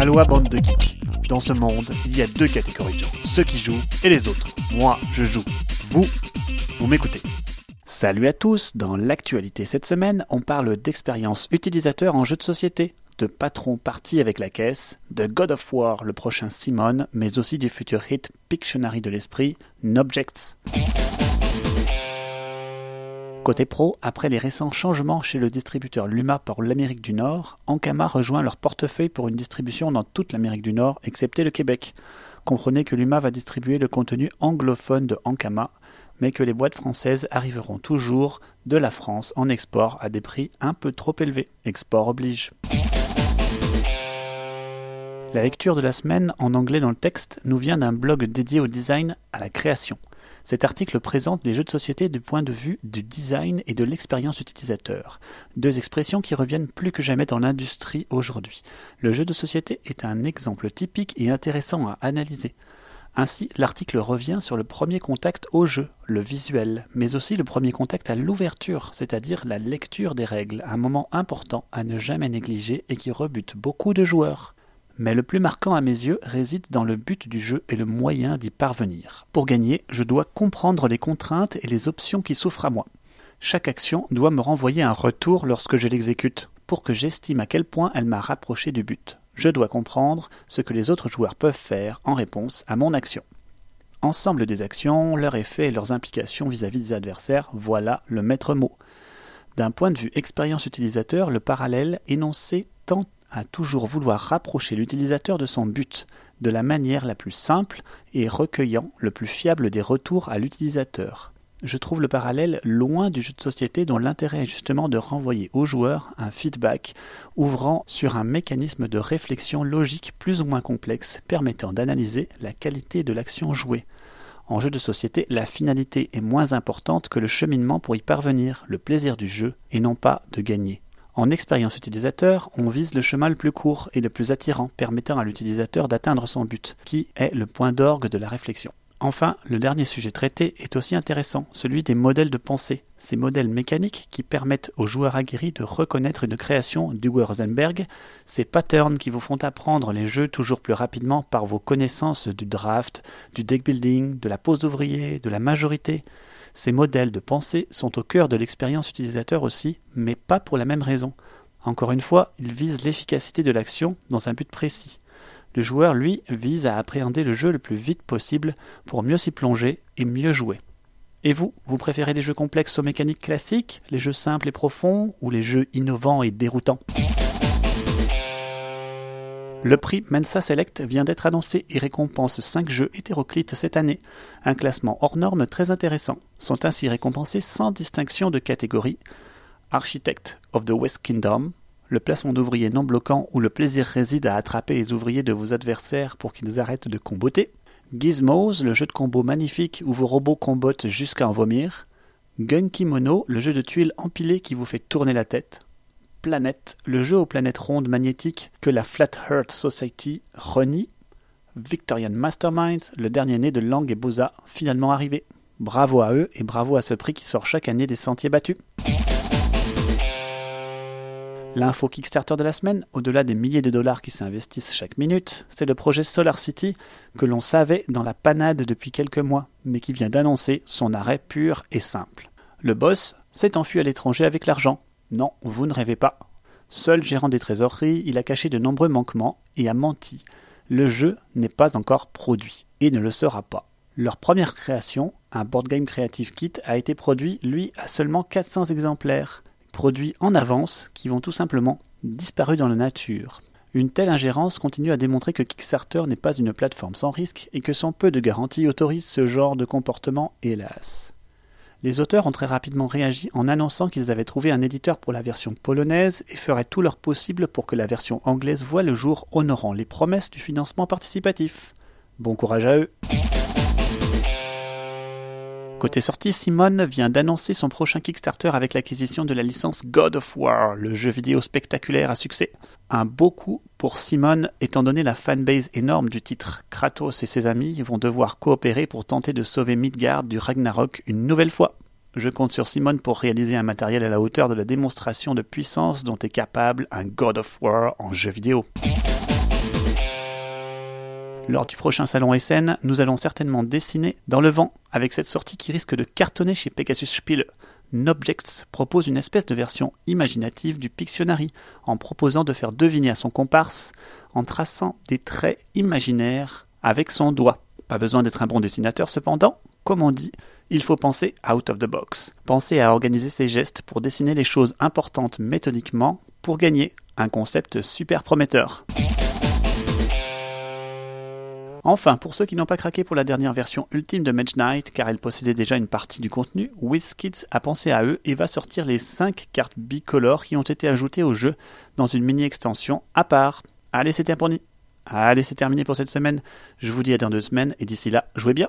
Aloha bande de geeks. Dans ce monde, il y a deux catégories de gens, ceux qui jouent et les autres. Moi, je joue. Vous, vous m'écoutez. Salut à tous, dans l'actualité cette semaine, on parle d'expérience utilisateur en jeu de société, de patron parti avec la caisse, de God of War, le prochain Simon, mais aussi du futur hit Pictionary de l'esprit, Nobjects. Côté pro, après les récents changements chez le distributeur Luma pour l'Amérique du Nord, Ankama rejoint leur portefeuille pour une distribution dans toute l'Amérique du Nord, excepté le Québec. Comprenez que Luma va distribuer le contenu anglophone de Ankama, mais que les boîtes françaises arriveront toujours de la France en export à des prix un peu trop élevés. Export oblige. La lecture de la semaine en anglais dans le texte nous vient d'un blog dédié au design à la création. Cet article présente les jeux de société du point de vue du design et de l'expérience utilisateur, deux expressions qui reviennent plus que jamais dans l'industrie aujourd'hui. Le jeu de société est un exemple typique et intéressant à analyser. Ainsi, l'article revient sur le premier contact au jeu, le visuel, mais aussi le premier contact à l'ouverture, c'est-à-dire la lecture des règles, un moment important à ne jamais négliger et qui rebute beaucoup de joueurs. Mais le plus marquant à mes yeux réside dans le but du jeu et le moyen d'y parvenir. Pour gagner, je dois comprendre les contraintes et les options qui s'offrent à moi. Chaque action doit me renvoyer un retour lorsque je l'exécute, pour que j'estime à quel point elle m'a rapproché du but. Je dois comprendre ce que les autres joueurs peuvent faire en réponse à mon action. Ensemble des actions, leurs effets et leurs implications vis-à-vis des adversaires, voilà le maître mot. D'un point de vue expérience utilisateur, le parallèle énoncé tend à toujours vouloir rapprocher l'utilisateur de son but, de la manière la plus simple et recueillant le plus fiable des retours à l'utilisateur. Je trouve le parallèle loin du jeu de société dont l'intérêt est justement de renvoyer au joueur un feedback ouvrant sur un mécanisme de réflexion logique plus ou moins complexe permettant d'analyser la qualité de l'action jouée. En jeu de société, la finalité est moins importante que le cheminement pour y parvenir, le plaisir du jeu, et non pas de gagner. En expérience utilisateur, on vise le chemin le plus court et le plus attirant, permettant à l'utilisateur d'atteindre son but, qui est le point d'orgue de la réflexion. Enfin, le dernier sujet traité est aussi intéressant, celui des modèles de pensée, ces modèles mécaniques qui permettent aux joueurs aguerris de reconnaître une création d'Hugo Rosenberg, ces patterns qui vous font apprendre les jeux toujours plus rapidement par vos connaissances du draft, du deck building, de la pose d'ouvrier, de la majorité. Ces modèles de pensée sont au cœur de l'expérience utilisateur aussi, mais pas pour la même raison. Encore une fois, ils visent l'efficacité de l'action dans un but précis. Le joueur, lui, vise à appréhender le jeu le plus vite possible pour mieux s'y plonger et mieux jouer. Et vous, vous préférez les jeux complexes aux mécaniques classiques, les jeux simples et profonds, ou les jeux innovants et déroutants? Le prix Mensa Select vient d'être annoncé et récompense 5 jeux hétéroclites cette année. Un classement hors norme très intéressant. Sont ainsi récompensés sans distinction de catégorie Architect of the West Kingdom, le placement d'ouvriers non bloquants où le plaisir réside à attraper les ouvriers de vos adversaires pour qu'ils arrêtent de comboter. Gizmos, le jeu de combo magnifique où vos robots combotent jusqu'à en vomir. Gunkimono, le jeu de tuiles empilées qui vous fait tourner la tête. Planète, le jeu aux planètes rondes magnétiques que la Flat Earth Society renie. Victorian Masterminds, le dernier né de Lang et Boza, finalement arrivé. Bravo à eux et bravo à ce prix qui sort chaque année des sentiers battus. L'info Kickstarter de la semaine, au-delà des milliers de dollars qui s'investissent chaque minute, c'est le projet Solar City que l'on savait dans la panade depuis quelques mois, mais qui vient d'annoncer son arrêt pur et simple. Le boss s'est enfui à l'étranger avec l'argent. Non, vous ne rêvez pas. Seul gérant des trésoreries, il a caché de nombreux manquements et a menti. Le jeu n'est pas encore produit et ne le sera pas. Leur première création, un board game creative kit, a été produit, lui, à seulement 400 exemplaires produits en avance qui vont tout simplement disparu dans la nature. Une telle ingérence continue à démontrer que Kickstarter n'est pas une plateforme sans risque et que son peu de garantie autorise ce genre de comportement, hélas. Les auteurs ont très rapidement réagi en annonçant qu'ils avaient trouvé un éditeur pour la version polonaise et feraient tout leur possible pour que la version anglaise voie le jour honorant les promesses du financement participatif. Bon courage à eux. Côté sortie, Simone vient d'annoncer son prochain Kickstarter avec l'acquisition de la licence God of War, le jeu vidéo spectaculaire à succès. Un beau coup pour Simone étant donné la fanbase énorme du titre. Kratos et ses amis vont devoir coopérer pour tenter de sauver Midgard du Ragnarok une nouvelle fois. Je compte sur Simone pour réaliser un matériel à la hauteur de la démonstration de puissance dont est capable un God of War en jeu vidéo. Lors du prochain salon SN, nous allons certainement dessiner dans le vent avec cette sortie qui risque de cartonner chez Pegasus Spiele. Nobjects propose une espèce de version imaginative du Pictionary en proposant de faire deviner à son comparse en traçant des traits imaginaires avec son doigt. Pas besoin d'être un bon dessinateur cependant, comme on dit, il faut penser out of the box. Penser à organiser ses gestes pour dessiner les choses importantes méthodiquement pour gagner un concept super prometteur. Enfin, pour ceux qui n'ont pas craqué pour la dernière version ultime de Mage Knight, car elle possédait déjà une partie du contenu, WizKids a pensé à eux et va sortir les 5 cartes bicolores qui ont été ajoutées au jeu dans une mini-extension à part. Allez, c'est terminé. Allez, c'est terminé pour cette semaine. Je vous dis à dans deux semaines et d'ici là, jouez bien.